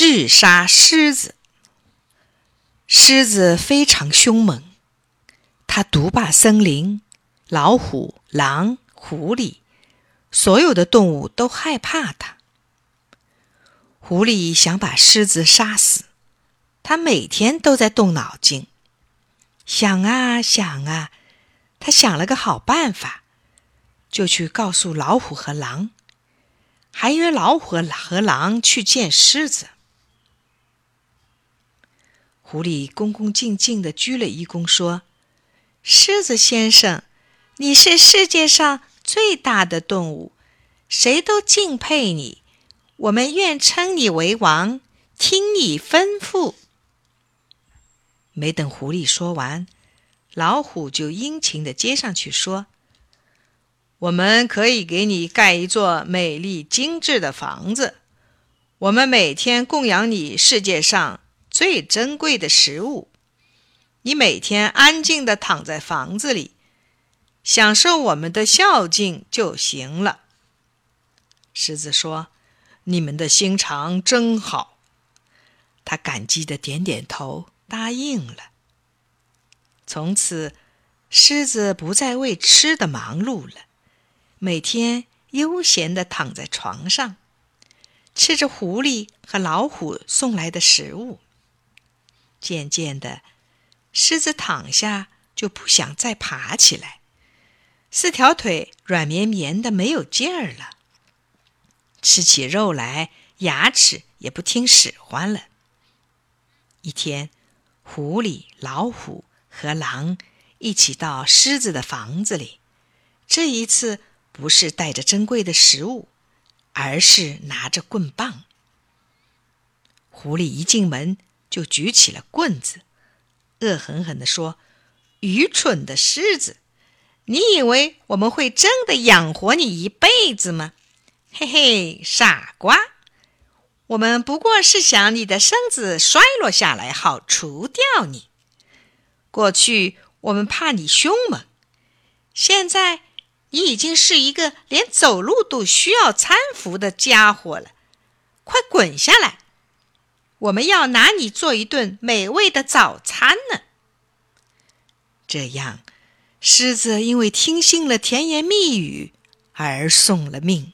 智杀狮子。狮子非常凶猛，它独霸森林，老虎、狼、狐狸，所有的动物都害怕它。狐狸想把狮子杀死，它每天都在动脑筋，想啊想啊，它想了个好办法，就去告诉老虎和狼，还约老虎和狼去见狮子。狐狸恭恭敬敬地鞠了一躬，说：“狮子先生，你是世界上最大的动物，谁都敬佩你。我们愿称你为王，听你吩咐。”没等狐狸说完，老虎就殷勤地接上去说：“我们可以给你盖一座美丽精致的房子，我们每天供养你世界上。”最珍贵的食物，你每天安静的躺在房子里，享受我们的孝敬就行了。狮子说：“你们的心肠真好。”他感激的点点头，答应了。从此，狮子不再为吃的忙碌了，每天悠闲的躺在床上，吃着狐狸和老虎送来的食物。渐渐的，狮子躺下就不想再爬起来，四条腿软绵绵的，没有劲儿了。吃起肉来，牙齿也不听使唤了。一天，狐狸、老虎和狼一起到狮子的房子里，这一次不是带着珍贵的食物，而是拿着棍棒。狐狸一进门。就举起了棍子，恶狠狠地说：“愚蠢的狮子，你以为我们会真的养活你一辈子吗？嘿嘿，傻瓜！我们不过是想你的身子衰落下来，好除掉你。过去我们怕你凶猛，现在你已经是一个连走路都需要搀扶的家伙了。快滚下来！”我们要拿你做一顿美味的早餐呢。这样，狮子因为听信了甜言蜜语而送了命。